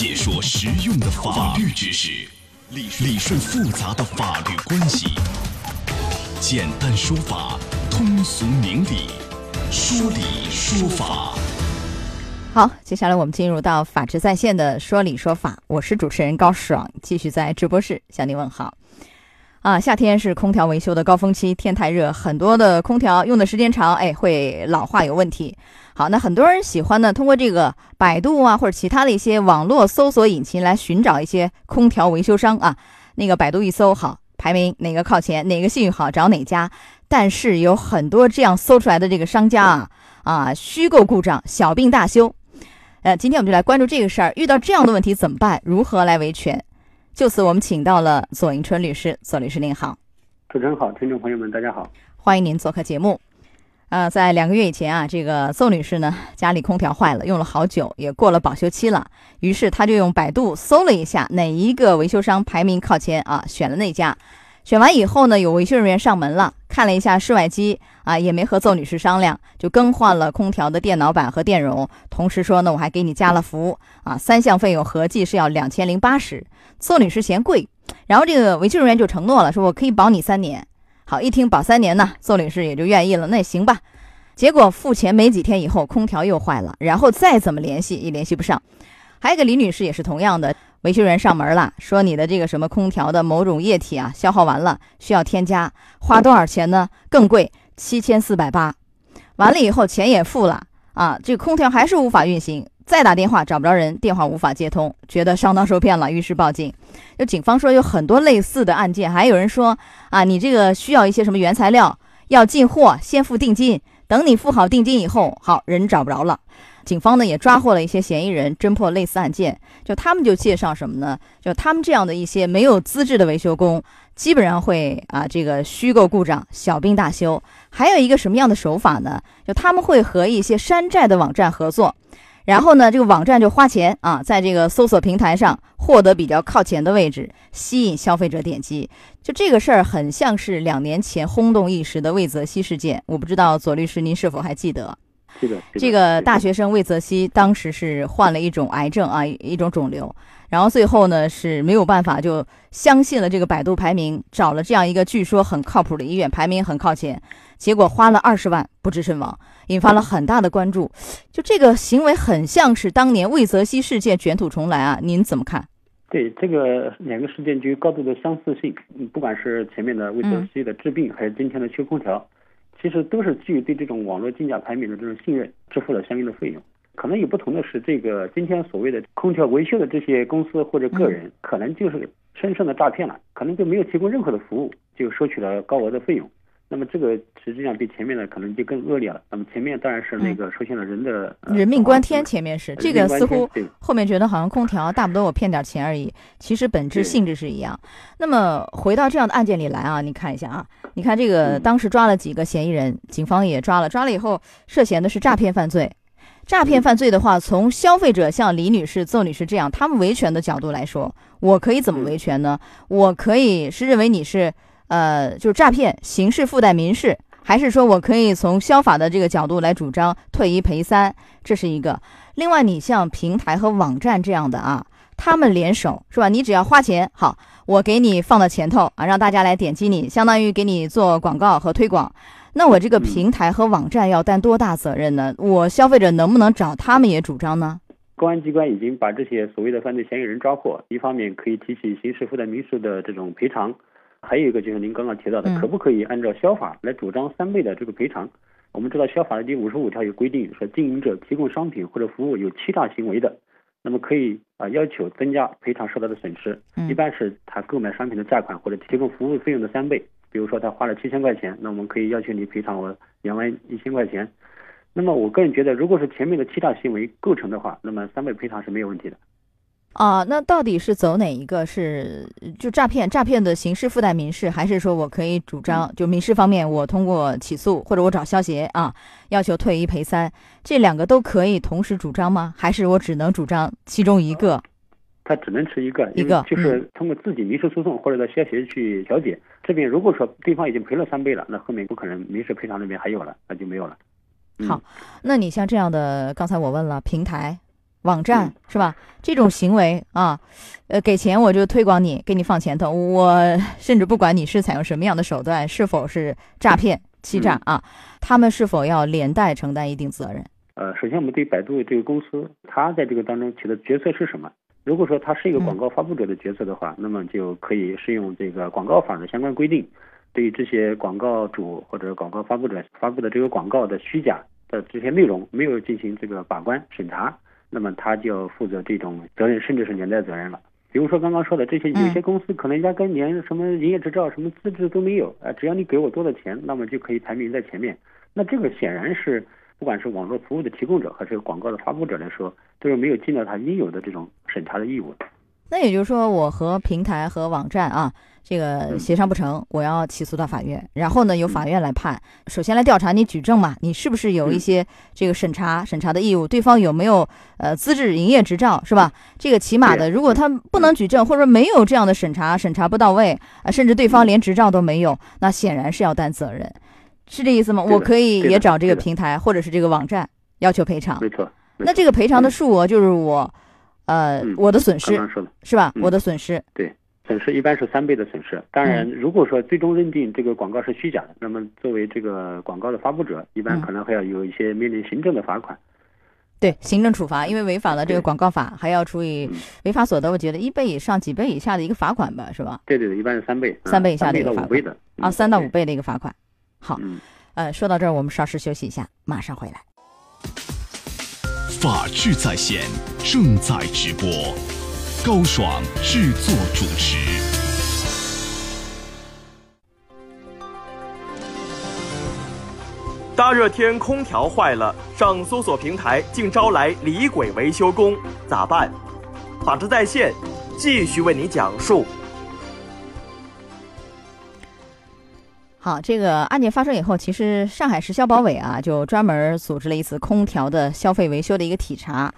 解说实用的法律知识，理理顺复杂的法律关系，简单说法，通俗明理，说理说法。好，接下来我们进入到法治在线的说理说法，我是主持人高爽，继续在直播室向您问好。啊，夏天是空调维修的高峰期，天太热，很多的空调用的时间长，哎，会老化有问题。好，那很多人喜欢呢，通过这个百度啊或者其他的一些网络搜索引擎来寻找一些空调维修商啊。那个百度一搜，好，排名哪个靠前，哪个信誉好，找哪家。但是有很多这样搜出来的这个商家啊啊，虚构故障，小病大修。呃，今天我们就来关注这个事儿，遇到这样的问题怎么办？如何来维权？就此，我们请到了左迎春律师。左律师您好，主持人好，听众朋友们大家好，欢迎您做客节目。呃，在两个月以前啊，这个宋女士呢，家里空调坏了，用了好久，也过了保修期了。于是她就用百度搜了一下哪一个维修商排名靠前啊，选了那家。选完以后呢，有维修人员上门了，看了一下室外机啊，也没和邹女士商量，就更换了空调的电脑板和电容。同时说呢，我还给你加了服啊，三项费用合计是要两千零八十。邹女士嫌贵，然后这个维修人员就承诺了，说我可以保你三年。好，一听保三年呢，邹女士也就愿意了。那行吧。结果付钱没几天以后，空调又坏了，然后再怎么联系也联系不上。还有一个李女士也是同样的，维修员上门了，说你的这个什么空调的某种液体啊消耗完了，需要添加，花多少钱呢？更贵，七千四百八。完了以后钱也付了啊，这空调还是无法运行，再打电话找不着人，电话无法接通，觉得上当受骗了，于是报警。就警方说有很多类似的案件，还有人说啊，你这个需要一些什么原材料，要进货，先付定金，等你付好定金以后，好人找不着了。警方呢也抓获了一些嫌疑人，侦破类似案件。就他们就介绍什么呢？就他们这样的一些没有资质的维修工，基本上会啊这个虚构故障，小病大修。还有一个什么样的手法呢？就他们会和一些山寨的网站合作。然后呢，这个网站就花钱啊，在这个搜索平台上获得比较靠前的位置，吸引消费者点击。就这个事儿，很像是两年前轰动一时的魏则西事件。我不知道左律师您是否还记得？是的，这个大学生魏则西当时是患了一种癌症啊，一种肿瘤。然后最后呢是没有办法，就相信了这个百度排名，找了这样一个据说很靠谱的医院，排名很靠前。结果花了二十万不治身亡，引发了很大的关注。就这个行为很像是当年魏则西事件卷土重来啊！您怎么看？对这个两个事件具有高度的相似性，不管是前面的魏则西的治病，还是今天的修空调，其实都是基于对这种网络竞价排名的这种信任，支付了相应的费用。可能有不同的是，这个今天所谓的空调维修的这些公司或者个人，可能就是深深的诈骗了，可能就没有提供任何的服务，就收取了高额的费用。那么这个实际上比前面的可能就更恶劣了。那么前面当然是那个出现了人的人命关天，前面是这个似乎后面觉得好像空调大不多我骗点钱而已，其实本质性质是一样。那么回到这样的案件里来啊，你看一下啊，你看这个当时抓了几个嫌疑人，警方也抓了，抓了以后涉嫌的是诈骗犯罪。诈骗犯罪的话，从消费者像李女士、邹女士这样他们维权的角度来说，我可以怎么维权呢？我可以是认为你是。呃，就是诈骗，刑事附带民事，还是说我可以从消法的这个角度来主张退一赔三，这是一个。另外，你像平台和网站这样的啊，他们联手是吧？你只要花钱，好，我给你放到前头啊，让大家来点击你，相当于给你做广告和推广。那我这个平台和网站要担多大责任呢？我消费者能不能找他们也主张呢？公安机关已经把这些所谓的犯罪嫌疑人抓获，一方面可以提起刑事附带民事的这种赔偿。还有一个就是您刚刚提到的，可不可以按照消法来主张三倍的这个赔偿？我们知道消法的第五十五条有规定，说经营者提供商品或者服务有欺诈行为的，那么可以啊要求增加赔偿受到的损失，一般是他购买商品的价款或者提供服务费用的三倍。比如说他花了七千块钱，那我们可以要求你赔偿我两万一千块钱。那么我个人觉得，如果是前面的欺诈行为构成的话，那么三倍赔偿是没有问题的。啊，那到底是走哪一个？是就诈骗，诈骗的刑事附带民事，还是说我可以主张就民事方面，我通过起诉或者我找消协啊，要求退一赔三，这两个都可以同时主张吗？还是我只能主张其中一个？他只能持一个，一个就是通过自己民事诉讼或者到消协去调解。这边如果说对方已经赔了三倍了，那后面不可能民事赔偿那边还有了，那就没有了。好，那你像这样的，刚才我问了平台。网站是吧？这种行为啊，呃，给钱我就推广你，给你放前头，我甚至不管你是采用什么样的手段，是否是诈骗、欺诈啊，他们是否要连带承担一定责任？呃，首先我们对百度这个公司，它在这个当中起的角色是什么？如果说它是一个广告发布者的角色的话，那么就可以适用这个广告法的相关规定，对于这些广告主或者广告发布者发布的这个广告的虚假的这些内容没有进行这个把关审查。那么他就要负责这种责任，甚至是连带责任了。比如说刚刚说的这些，有些公司可能压根连什么营业执照、什么资质都没有，啊，只要你给我多的钱，那么就可以排名在前面。那这个显然是，不管是网络服务的提供者，还是广告的发布者来说，都是没有尽到他应有的这种审查的义务。那也就是说，我和平台和网站啊。这个协商不成，我要起诉到法院，然后呢，由法院来判。首先来调查你举证嘛，你是不是有一些这个审查审查的义务？对方有没有呃资质营业执照是吧？这个起码的，如果他不能举证，或者说没有这样的审查，审查不到位啊，甚至对方连执照都没有，那显然是要担责任，是这意思吗？我可以也找这个平台或者是这个网站要求赔偿。没错。那这个赔偿的数额就是我，呃，我的损失是吧？我的损失。对。损失一般是三倍的损失。当然，如果说最终认定这个广告是虚假的，那么作为这个广告的发布者，一般可能还要有一些面临行政的罚款。对，行政处罚，因为违反了这个广告法，还要处以违法所得。我觉得一倍以上、几倍以下的一个罚款吧，是吧？对对对，一般是三倍，三倍以下的一个罚款的啊，三到五倍的一个罚款。好，呃，说到这儿，我们稍事休息一下，马上回来。法治在线正在直播。高爽制作主持。大热天空调坏了，上搜索平台竟招来李鬼维修工，咋办？法治在线继续为你讲述。好，这个案件发生以后，其实上海市消保委啊，就专门组织了一次空调的消费维修的一个体查。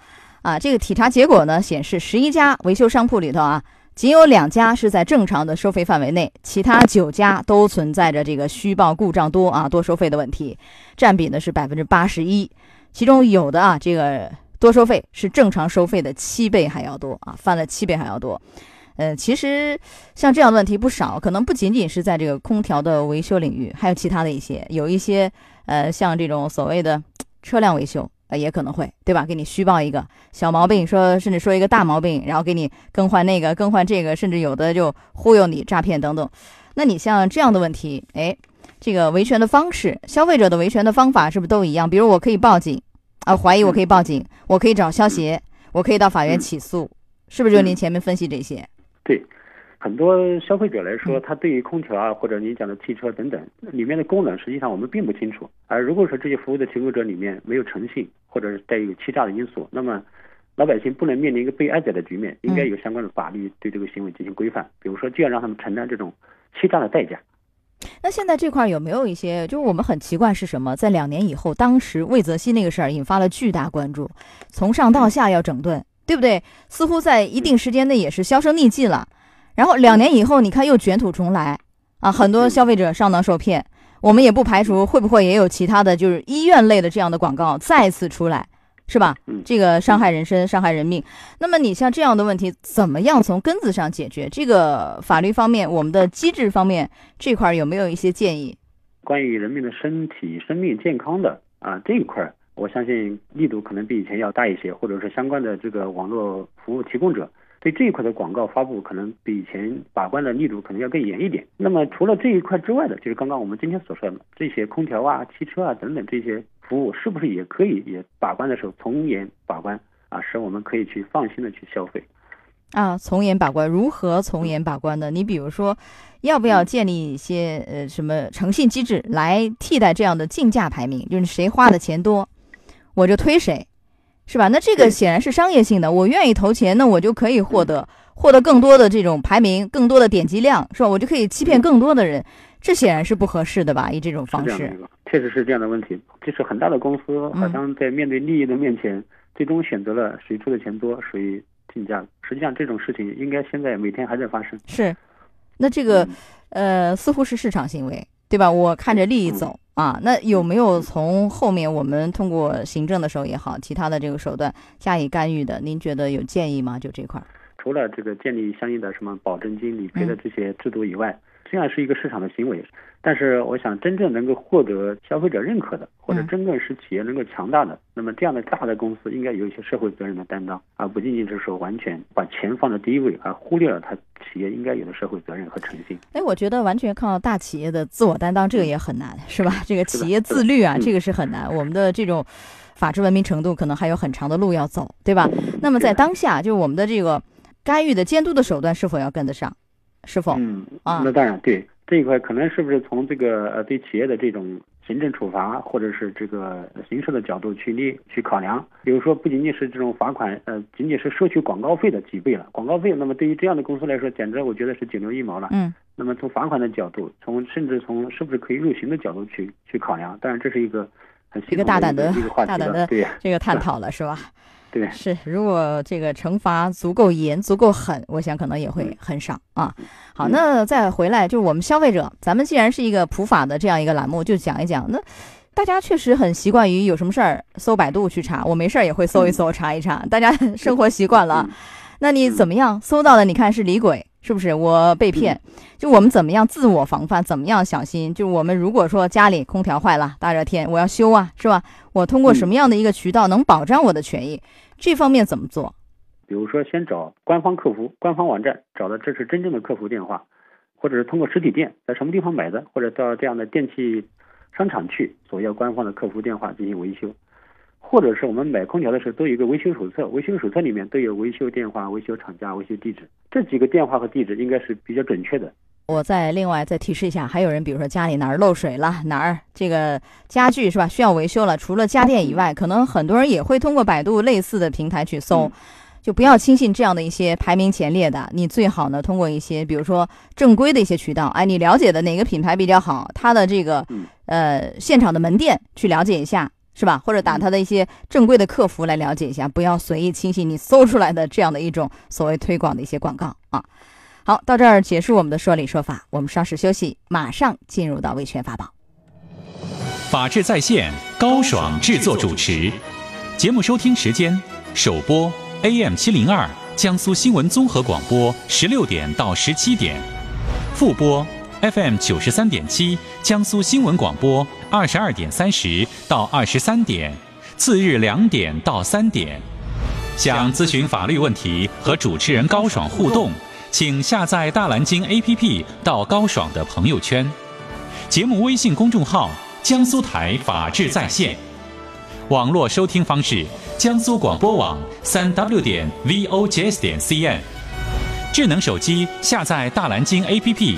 啊，这个体查结果呢显示，十一家维修商铺里头啊，仅有两家是在正常的收费范围内，其他九家都存在着这个虚报故障多啊、多收费的问题，占比呢是百分之八十一。其中有的啊，这个多收费是正常收费的七倍还要多啊，翻了七倍还要多。呃，其实像这样的问题不少，可能不仅仅是在这个空调的维修领域，还有其他的一些，有一些呃，像这种所谓的车辆维修。也可能会，对吧？给你虚报一个小毛病，说甚至说一个大毛病，然后给你更换那个，更换这个，甚至有的就忽悠你诈骗等等。那你像这样的问题，哎，这个维权的方式，消费者的维权的方法是不是都一样？比如我可以报警啊，怀疑我可以报警，我可以找消协，我可以到法院起诉，是不是？就您前面分析这些？对。很多消费者来说，他对于空调啊，或者你讲的汽车等等里面的功能，实际上我们并不清楚。而如果说这些服务的提供者里面没有诚信，或者是带有欺诈的因素，那么老百姓不能面临一个被挨宰的局面，应该有相关的法律对这个行为进行规范。比如说，就要让他们承担这种欺诈的代价。那现在这块有没有一些？就是我们很奇怪是什么？在两年以后，当时魏则西那个事儿引发了巨大关注，从上到下要整顿，对不对？似乎在一定时间内也是销声匿迹了。然后两年以后，你看又卷土重来啊！很多消费者上当受骗，我们也不排除会不会也有其他的就是医院类的这样的广告再次出来，是吧？这个伤害人身、伤害人命。那么你像这样的问题，怎么样从根子上解决？这个法律方面，我们的机制方面这块有没有一些建议？关于人民的身体、生命健康的啊这一块，我相信力度可能比以前要大一些，或者是相关的这个网络服务提供者。对这一块的广告发布，可能比以前把关的力度可能要更严一点。那么除了这一块之外的，就是刚刚我们今天所说的这些空调啊、汽车啊等等这些服务，是不是也可以也把关的时候从严把关啊，使我们可以去放心的去消费？啊，从严把关，如何从严把关呢？你比如说，要不要建立一些呃什么诚信机制来替代这样的竞价排名？就是谁花的钱多，我就推谁。是吧？那这个显然是商业性的，我愿意投钱，那我就可以获得获得更多的这种排名，更多的点击量，是吧？我就可以欺骗更多的人，这显然是不合适的吧？以这种方式，确实是这样的问题。就是很大的公司好像在面对利益的面前，最终选择了谁出的钱多，谁竞价。实际上这种事情应该现在每天还在发生。是，那这个呃似乎是市场行为，对吧？我看着利益走，啊。那有没有从后面我们通过行政的时候也好，其他的这个手段加以干预的？您觉得有建议吗？就这块儿，除了这个建立相应的什么保证金、理赔的这些制度以外，虽然是一个市场的行为。但是，我想真正能够获得消费者认可的，或者真正使企业能够强大的，那么这样的大的公司应该有一些社会责任的担当，而不仅仅是说完全把钱放在第一位，而忽略了它企业应该有的社会责任和诚信。哎，我觉得完全靠大企业的自我担当，这个也很难，是吧？这个企业自律啊，这个是很难。我们的这种法治文明程度可能还有很长的路要走，对吧？那么在当下，就我们的这个干预的监督的手段是否要跟得上？是否？嗯啊，那当然对。这一块可能是不是从这个呃对企业的这种行政处罚或者是这个刑事的角度去立去考量？比如说不仅仅是这种罚款，呃，仅仅是收取广告费的几倍了。广告费，那么对于这样的公司来说，简直我觉得是九牛一毛了。嗯。那么从罚款的角度，从甚至从是不是可以入刑的角度去去考量？当然这是一个很一个大胆的一个话题大胆的这个探讨了，是吧？对，是，如果这个惩罚足够严、足够狠，我想可能也会很少啊。好，那再回来，就是我们消费者，咱们既然是一个普法的这样一个栏目，就讲一讲。那大家确实很习惯于有什么事儿搜百度去查，我没事儿也会搜一搜、查一查，大家 生活习惯了。那你怎么样搜到的？你看是李鬼，是不是？我被骗，就我们怎么样自我防范？怎么样小心？就我们如果说家里空调坏了，大热天我要修啊，是吧？我通过什么样的一个渠道能保障我的权益？这方面怎么做？比如说，先找官方客服、官方网站，找到这是真正的客服电话，或者是通过实体店，在什么地方买的，或者到这样的电器商场去索要官方的客服电话进行维修，或者是我们买空调的时候都有一个维修手册，维修手册里面都有维修电话、维修厂家、维修地址，这几个电话和地址应该是比较准确的。我再另外再提示一下，还有人比如说家里哪儿漏水了，哪儿这个家具是吧需要维修了，除了家电以外，可能很多人也会通过百度类似的平台去搜，就不要轻信这样的一些排名前列的。你最好呢通过一些比如说正规的一些渠道，哎，你了解的哪个品牌比较好，它的这个呃现场的门店去了解一下，是吧？或者打他的一些正规的客服来了解一下，不要随意轻信你搜出来的这样的一种所谓推广的一些广告啊。好，到这儿结束我们的说理说法，我们稍事休息，马上进入到维权法宝。法治在线，高爽制作主持，节目收听时间：首播 AM 七零二江苏新闻综合广播十六点到十七点，复播 FM 九十三点七江苏新闻广播二十二点三十到二十三点，次日两点到三点。想咨询法律问题和主持人高爽互动。请下载大蓝鲸 APP 到高爽的朋友圈，节目微信公众号江苏台法治在线，网络收听方式江苏广播网三 W 点 VOJS 点 CN，智能手机下载大蓝鲸 APP